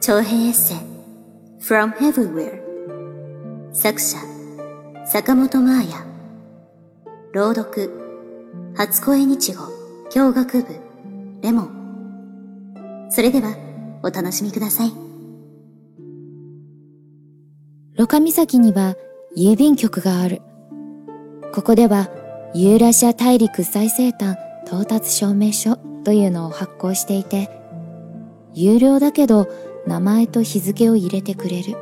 長編エッセイ From Everywhere 作者坂本真綾。朗読初恋日語教学部レモン。それではお楽しみください。ロカ岬には郵便局がある。ここではユーラシア大陸最西端到達証明書。というのを発行していて、有料だけど名前と日付を入れてくれる。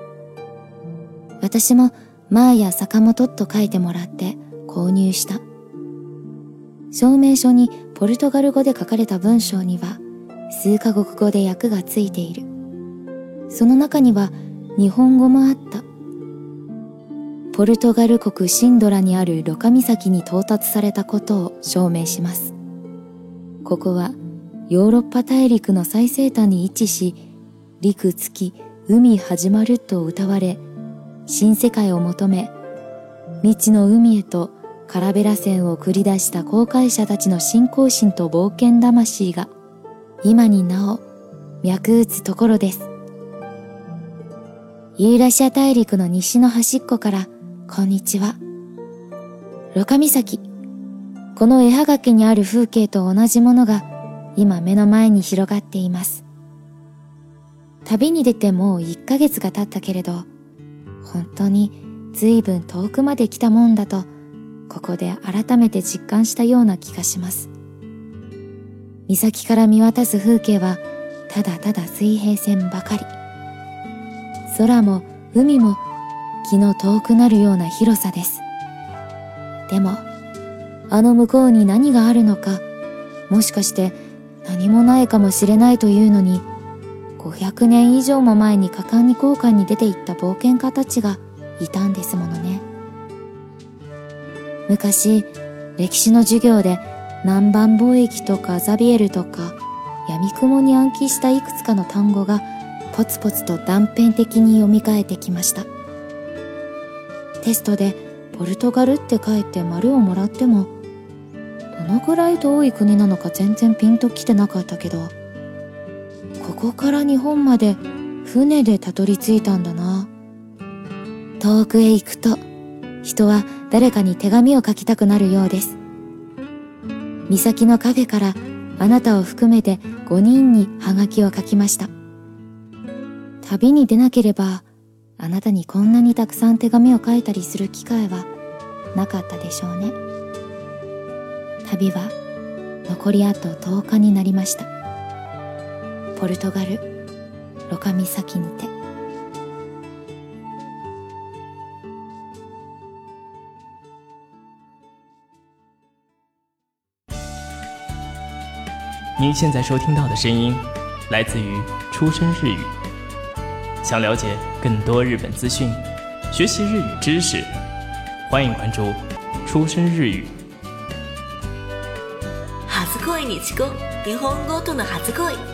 私もマーヤ坂本と書いてもらって購入した。証明書にポルトガル語で書かれた文章には数カ国語で訳がついている。その中には日本語もあった。ポルトガル国シンドラにあるロカ岬に到達されたことを証明します。ここはヨーロッパ大陸の最西端に位置し、陸月、海始まると歌われ、新世界を求め、未知の海へとカラベラ船を繰り出した航海者たちの信仰心と冒険魂が、今になお脈打つところです。ユーラシア大陸の西の端っこからこんにちは。ロカ岬。この絵はがきにある風景と同じものが今目の前に広がっています。旅に出てもう1ヶ月が経ったけれど、本当に随分遠くまで来たもんだと、ここで改めて実感したような気がします。岬から見渡す風景は、ただただ水平線ばかり。空も海も気の遠くなるような広さです。でも、あの向こうに何があるのか、もしかして何もないかもしれないというのに、500年以上も前に果敢に航海に出て行った冒険家たちがいたんですものね。昔、歴史の授業で南蛮貿易とかザビエルとか闇雲に暗記したいくつかの単語がポツポツと断片的に読み替えてきました。テストでポルトガルって書いて丸をもらっても、のくらい遠い国なのか全然ピンときてなかったけど、ここから日本まで船でたどり着いたんだな。遠くへ行くと、人は誰かに手紙を書きたくなるようです。岬のカフェからあなたを含めて5人にハガキを書きました。旅に出なければあなたにこんなにたくさん手紙を書いたりする機会はなかったでしょうね旅は残りあと10日になりましたポルトガルロカ岬にて您现在收听到的声音来自于出生日语。想了解更多日本资讯，学习日语知识，欢迎关注“出生日语”。初恋にちこ日本語との初恋。